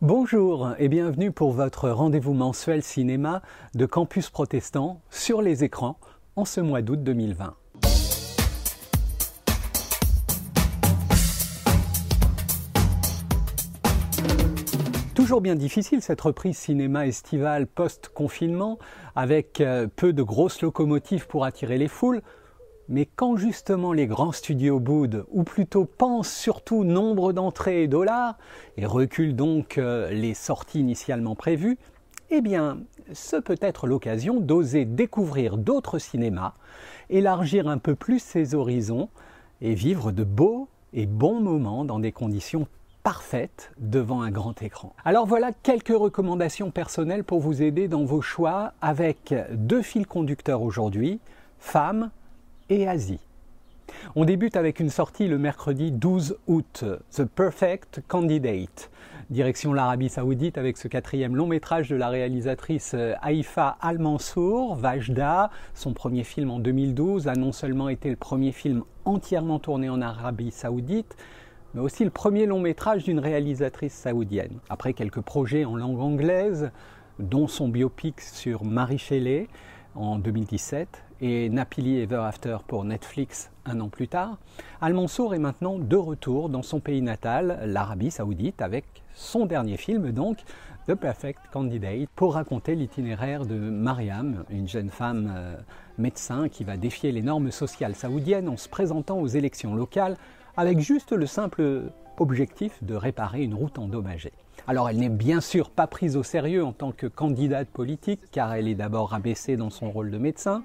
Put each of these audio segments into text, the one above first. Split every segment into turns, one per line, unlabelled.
Bonjour et bienvenue pour votre rendez-vous mensuel cinéma de Campus Protestant sur les écrans en ce mois d'août 2020. Toujours bien difficile cette reprise cinéma estivale post-confinement avec euh, peu de grosses locomotives pour attirer les foules, mais quand justement les grands studios boudent, ou plutôt pensent surtout nombre d'entrées et dollars, et reculent donc euh, les sorties initialement prévues, eh bien, ce peut être l'occasion d'oser découvrir d'autres cinémas, élargir un peu plus ses horizons, et vivre de beaux et bons moments dans des conditions parfaites devant un grand écran. Alors voilà quelques recommandations personnelles pour vous aider dans vos choix avec deux fils conducteurs aujourd'hui, femmes et Asie. On débute avec une sortie le mercredi 12 août, The Perfect Candidate, direction l'Arabie Saoudite avec ce quatrième long métrage de la réalisatrice euh, Haïfa Al-Mansour, Vajda. Son premier film en 2012 a non seulement été le premier film entièrement tourné en Arabie Saoudite, mais aussi le premier long métrage d'une réalisatrice saoudienne. Après quelques projets en langue anglaise, dont son biopic sur Marie Shelley en 2017, et Napili Ever After pour Netflix un an plus tard, Al-Mansour est maintenant de retour dans son pays natal, l'Arabie saoudite, avec son dernier film donc, The Perfect Candidate, pour raconter l'itinéraire de Mariam, une jeune femme euh, médecin qui va défier les normes sociales saoudiennes en se présentant aux élections locales avec juste le simple objectif de réparer une route endommagée. Alors elle n'est bien sûr pas prise au sérieux en tant que candidate politique, car elle est d'abord abaissée dans son rôle de médecin,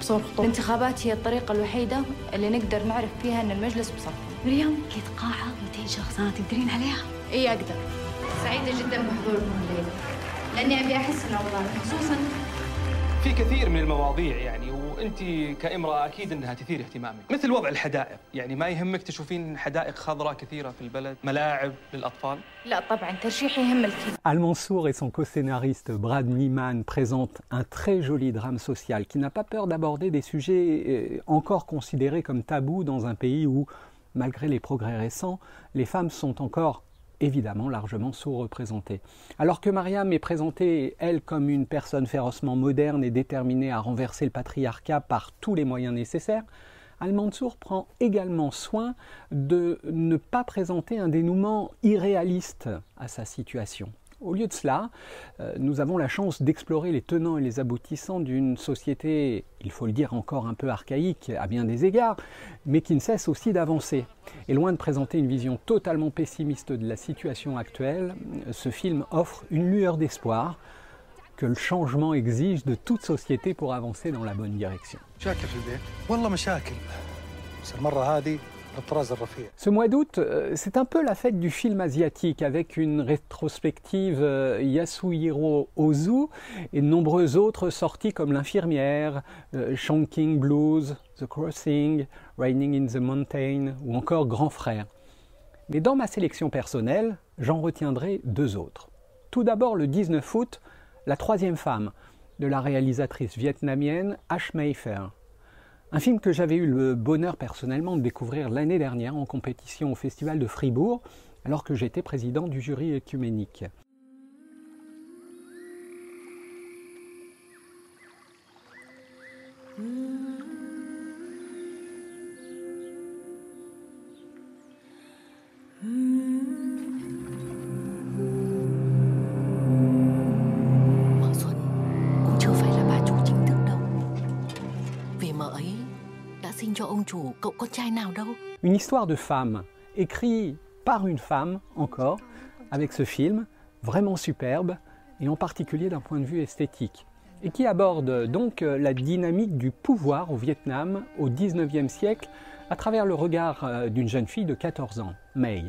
بصور خطوط. الانتخابات هي الطريقة الوحيدة اللي نقدر نعرف فيها إن المجلس بصف
مريم كيت قاعة؟ 200 شخص أنا تقدرين عليها؟
إي أقدر. سعيدة جدا بحضوركم الليلة. لأني أبي احسن أوضاعي خصوصا
في كثير من المواضيع يعني وانت كامراه اكيد انها تثير اهتمامك مثل وضع الحدائق يعني ما يهمك تشوفين حدائق خضراء كثيره في البلد ملاعب للاطفال
لا طبعا ترشيحي يهم الكل
Al Mansour et son co-scénariste Brad Niman présentent un très joli drame social qui n'a pas peur d'aborder des sujets euh, encore considérés comme tabous dans un pays où, malgré les progrès récents, les femmes sont encore évidemment largement sous-représentée. Alors que Mariam est présentée, elle, comme une personne férocement moderne et déterminée à renverser le patriarcat par tous les moyens nécessaires, Al-Mansour prend également soin de ne pas présenter un dénouement irréaliste à sa situation. Au lieu de cela, euh, nous avons la chance d'explorer les tenants et les aboutissants d'une société, il faut le dire encore un peu archaïque à bien des égards, mais qui ne cesse aussi d'avancer. Et loin de présenter une vision totalement pessimiste de la situation actuelle, ce film offre une lueur d'espoir que le changement exige de toute société pour avancer dans la bonne direction. Ce mois d'août, euh, c'est un peu la fête du film asiatique avec une rétrospective euh, Yasuhiro Ozu et de nombreuses autres sorties comme L'infirmière, euh, Chongqing Blues, The Crossing, Raining in the Mountain ou encore Grand Frère. Mais dans ma sélection personnelle, j'en retiendrai deux autres. Tout d'abord le 19 août, La troisième femme de la réalisatrice vietnamienne Ash Mayfair. Un film que j'avais eu le bonheur personnellement de découvrir l'année dernière en compétition au Festival de Fribourg, alors que j'étais président du jury Une histoire de femme, écrite par une femme encore, avec ce film, vraiment superbe, et en particulier d'un point de vue esthétique, et qui aborde donc euh, la dynamique du pouvoir au Vietnam au XIXe siècle à travers le regard euh, d'une jeune fille de 14 ans, May.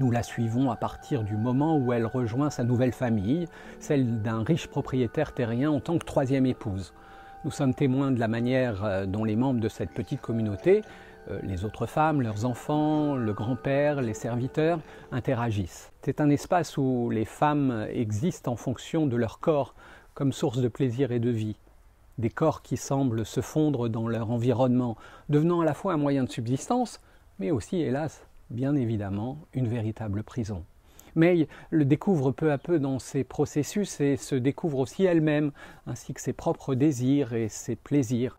Nous la suivons à partir du moment où elle rejoint sa nouvelle famille, celle d'un riche propriétaire terrien en tant que troisième épouse. Nous sommes témoins de la manière euh, dont les membres de cette petite communauté, euh, les autres femmes, leurs enfants, le grand-père, les serviteurs, interagissent. C'est un espace où les femmes existent en fonction de leur corps comme source de plaisir et de vie. Des corps qui semblent se fondre dans leur environnement, devenant à la fois un moyen de subsistance, mais aussi, hélas, bien évidemment, une véritable prison. May le découvre peu à peu dans ses processus et se découvre aussi elle-même, ainsi que ses propres désirs et ses plaisirs.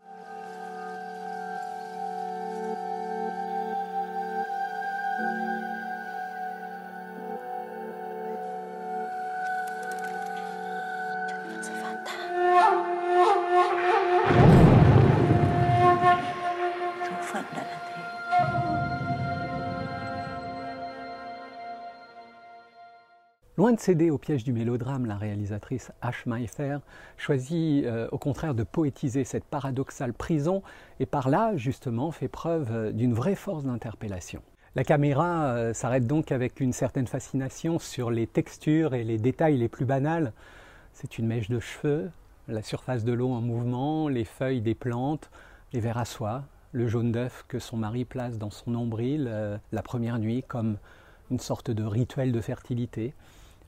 Loin de céder au piège du mélodrame, la réalisatrice Mayfair choisit euh, au contraire de poétiser cette paradoxale prison et par là, justement, fait preuve euh, d'une vraie force d'interpellation. La caméra euh, s'arrête donc avec une certaine fascination sur les textures et les détails les plus banals. C'est une mèche de cheveux, la surface de l'eau en mouvement, les feuilles des plantes, les vers à soie, le jaune d'œuf que son mari place dans son nombril la première nuit comme une sorte de rituel de fertilité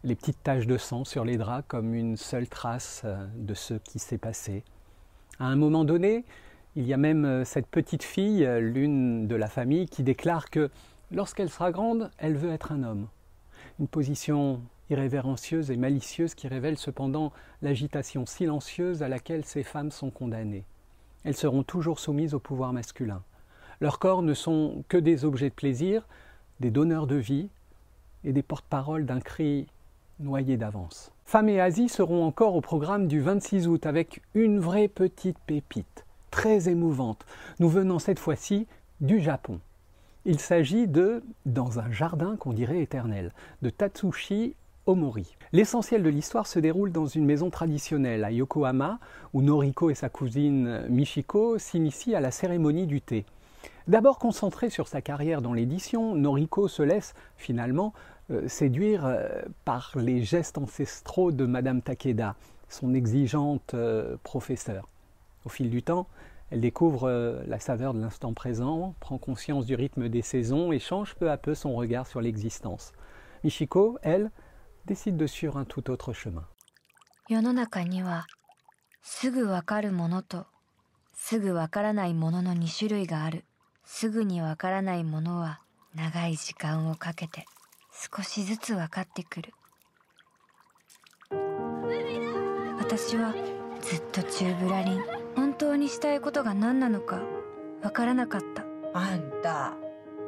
les petites taches de sang sur les draps comme une seule trace euh, de ce qui s'est passé. À un moment donné, il y a même euh, cette petite fille, euh, l'une de la famille, qui déclare que lorsqu'elle sera grande, elle veut être un homme. Une position irrévérencieuse et malicieuse qui révèle cependant l'agitation silencieuse à laquelle ces femmes sont condamnées. Elles seront toujours soumises au pouvoir masculin. Leurs corps ne sont que des objets de plaisir, des donneurs de vie et des porte-paroles d'un cri noyé d'avance. Femmes et Asie seront encore au programme du 26 août avec une vraie petite pépite, très émouvante, nous venant cette fois-ci du Japon. Il s'agit de Dans un jardin qu'on dirait éternel, de Tatsushi Omori. L'essentiel de l'histoire se déroule dans une maison traditionnelle à Yokohama, où Noriko et sa cousine Michiko s'initient à la cérémonie du thé. D'abord concentrée sur sa carrière dans l'édition, Noriko se laisse finalement séduire euh, par les gestes ancestraux de Madame Takeda, son exigeante euh, professeure. Au fil du temps, elle découvre la saveur de l'instant présent, prend conscience du rythme des saisons et change peu à peu son regard sur l'existence. Michiko, elle, décide de suivre un tout autre chemin.
少しずつ分かってくる。私はずっとチューブラリン本当にしたいことが何なのか分からなかった。
あんた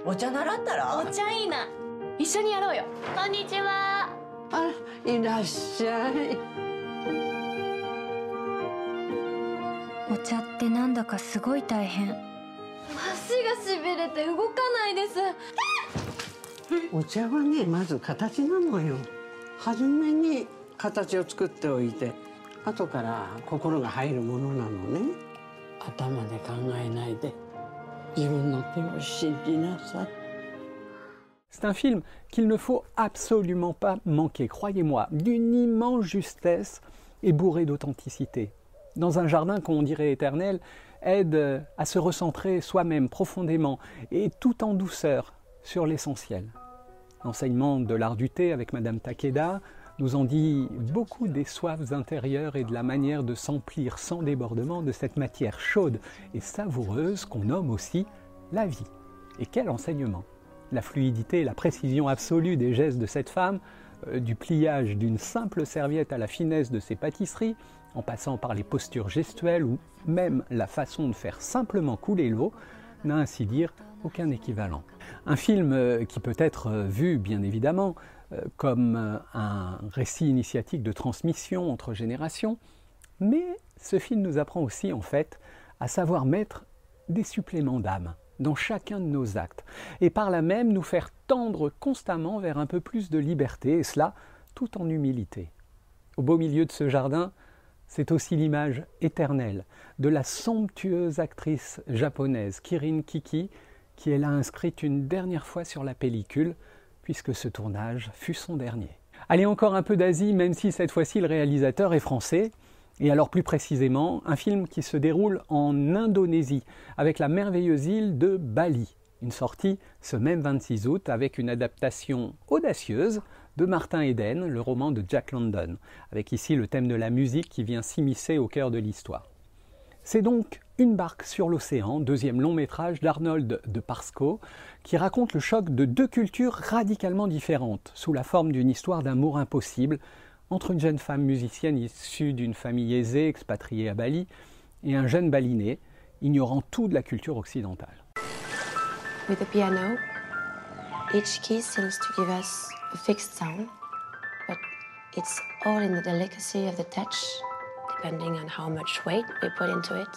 お茶
習ったら？お
茶いいな。一緒にやろうよ。こんにち
は。あいらっしゃい。
お茶ってなんだかすごい大変。足
がしびれて動かないです。
ねまず形なのよ初めに形を作っておいて後から心が入るものなのね頭で考えないで自分の手を信じなさい
C'est un film qu'il ne faut absolument pas manquer, croyez-moi, d'une immense justesse et bourré d'authenticité. Dans un jardin qu'on dirait éternel, aide à se recentrer soi-même profondément et tout en douceur sur l'essentiel. L'enseignement de l'art du thé avec Madame Takeda nous en dit beaucoup des soifs intérieures et de la manière de s'emplir sans débordement de cette matière chaude et savoureuse qu'on nomme aussi la vie. Et quel enseignement La fluidité et la précision absolue des gestes de cette femme, euh, du pliage d'une simple serviette à la finesse de ses pâtisseries, en passant par les postures gestuelles ou même la façon de faire simplement couler l'eau, n'a ainsi dire aucun équivalent. Un film euh, qui peut être euh, vu, bien évidemment, euh, comme un récit initiatique de transmission entre générations, mais ce film nous apprend aussi, en fait, à savoir mettre des suppléments d'âme dans chacun de nos actes, et par là même nous faire tendre constamment vers un peu plus de liberté, et cela tout en humilité. Au beau milieu de ce jardin, c'est aussi l'image éternelle de la somptueuse actrice japonaise Kirin Kiki, qui est là inscrite une dernière fois sur la pellicule, puisque ce tournage fut son dernier. Allez encore un peu d'Asie, même si cette fois-ci le réalisateur est français, et alors plus précisément un film qui se déroule en Indonésie, avec la merveilleuse île de Bali. Une sortie ce même 26 août avec une adaptation audacieuse de Martin Eden, le roman de Jack London, avec ici le thème de la musique qui vient s'immiscer au cœur de l'histoire. C'est donc Une barque sur l'océan, deuxième long métrage d'Arnold de Parsco, qui raconte le choc de deux cultures radicalement différentes, sous la forme d'une histoire d'amour impossible entre une jeune femme musicienne issue d'une famille aisée expatriée à Bali et un jeune balinais ignorant tout de la culture occidentale.
With the piano, each key seems to give a fixed sound, but it's all in the delicacy of the touch, depending on how much weight we put into it,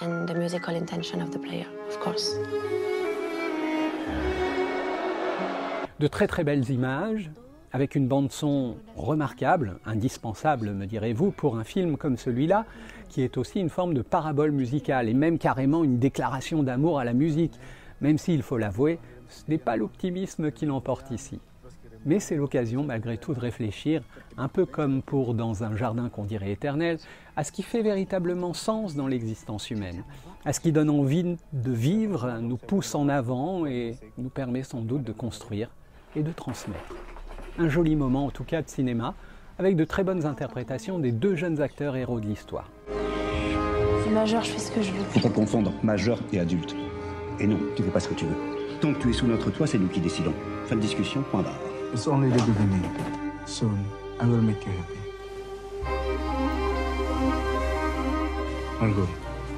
and the musical intention of the player, of course.
De très très belles images, avec une bande-son remarquable, indispensable, me direz-vous, pour un film comme celui-là, qui est aussi une forme de parabole musicale et même carrément une déclaration d'amour à la musique, même s'il faut l'avouer, ce n'est pas l'optimisme qui l'emporte ici. Mais c'est l'occasion malgré tout de réfléchir, un peu comme pour dans un jardin qu'on dirait éternel, à ce qui fait véritablement sens dans l'existence humaine, à ce qui donne envie de vivre, nous pousse en avant et nous permet sans doute de construire et de transmettre. Un joli moment en tout cas de cinéma, avec de très bonnes interprétations des deux jeunes acteurs héros de l'histoire.
C'est majeur, je fais ce que je veux.
Faut pas confondre majeur et adulte. Et non, tu fais pas ce que tu veux. Tant que tu es sous notre toit, c'est nous qui décidons. Fin de discussion, point barre.
It's only the beginning. Soon, I will make you happy. Margot,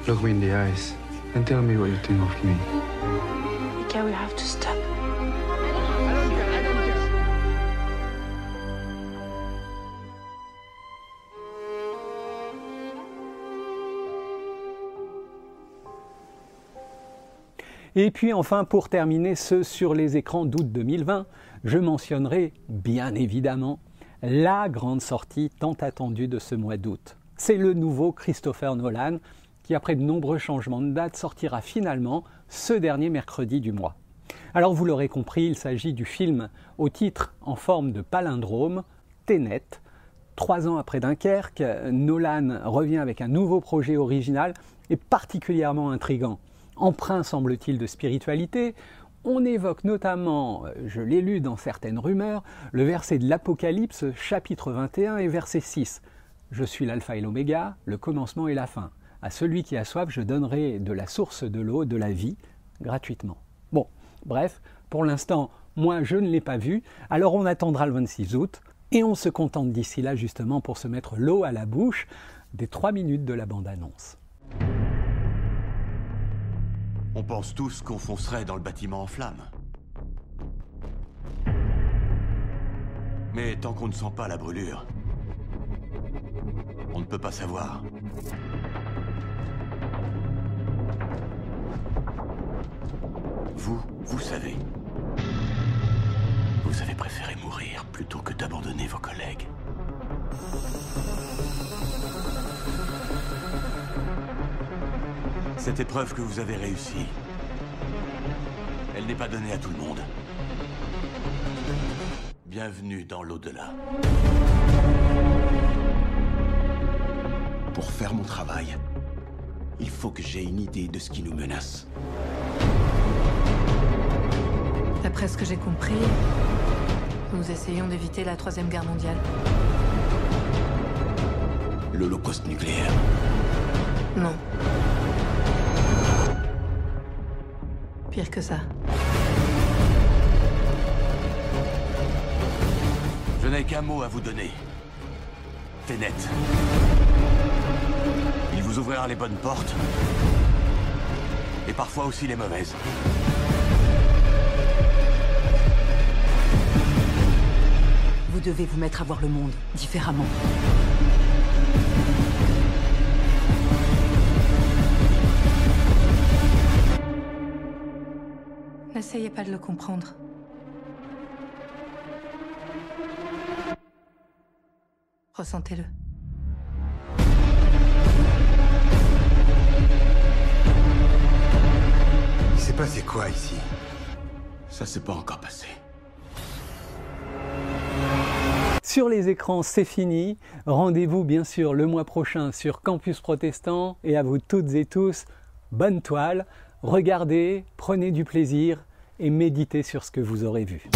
look me in the eyes and tell me what you think of me.
Okay, we have to stop.
Et puis enfin, pour terminer ce sur les écrans d'août 2020, je mentionnerai bien évidemment la grande sortie tant attendue de ce mois d'août. C'est le nouveau Christopher Nolan qui, après de nombreux changements de date, sortira finalement ce dernier mercredi du mois. Alors vous l'aurez compris, il s'agit du film au titre en forme de palindrome, Ténet. Trois ans après Dunkerque, Nolan revient avec un nouveau projet original et particulièrement intrigant empreint, semble-t-il, de spiritualité. On évoque notamment, je l'ai lu dans certaines rumeurs, le verset de l'Apocalypse, chapitre 21 et verset 6. Je suis l'alpha et l'oméga, le commencement et la fin. À celui qui a soif, je donnerai de la source de l'eau, de la vie, gratuitement. Bon, bref, pour l'instant, moi je ne l'ai pas vu, alors on attendra le 26 août, et on se contente d'ici là justement pour se mettre l'eau à la bouche des trois minutes de la bande-annonce.
On pense tous qu'on foncerait dans le bâtiment en flammes. Mais tant qu'on ne sent pas la brûlure, on ne peut pas savoir. Vous, vous savez. Vous avez préféré mourir plutôt que d'abandonner vos collègues. Cette épreuve que vous avez réussie, elle n'est pas donnée à tout le monde. Bienvenue dans l'au-delà.
Pour faire mon travail, il faut que j'ai une idée de ce qui nous menace.
D'après ce que j'ai compris, nous essayons d'éviter la Troisième Guerre mondiale.
L'Holocauste nucléaire.
Non. Pire que ça.
Je n'ai qu'un mot à vous donner. Ténet. Il vous ouvrira les bonnes portes. Et parfois aussi les mauvaises.
Vous devez vous mettre à voir le monde différemment. N'essayez pas de le comprendre. Ressentez-le.
Il s'est passé quoi ici?
Ça s'est pas encore passé.
Sur les écrans, c'est fini. Rendez-vous bien sûr le mois prochain sur Campus Protestant et à vous toutes et tous, bonne toile regardez, prenez du plaisir et méditez sur ce que vous aurez vu.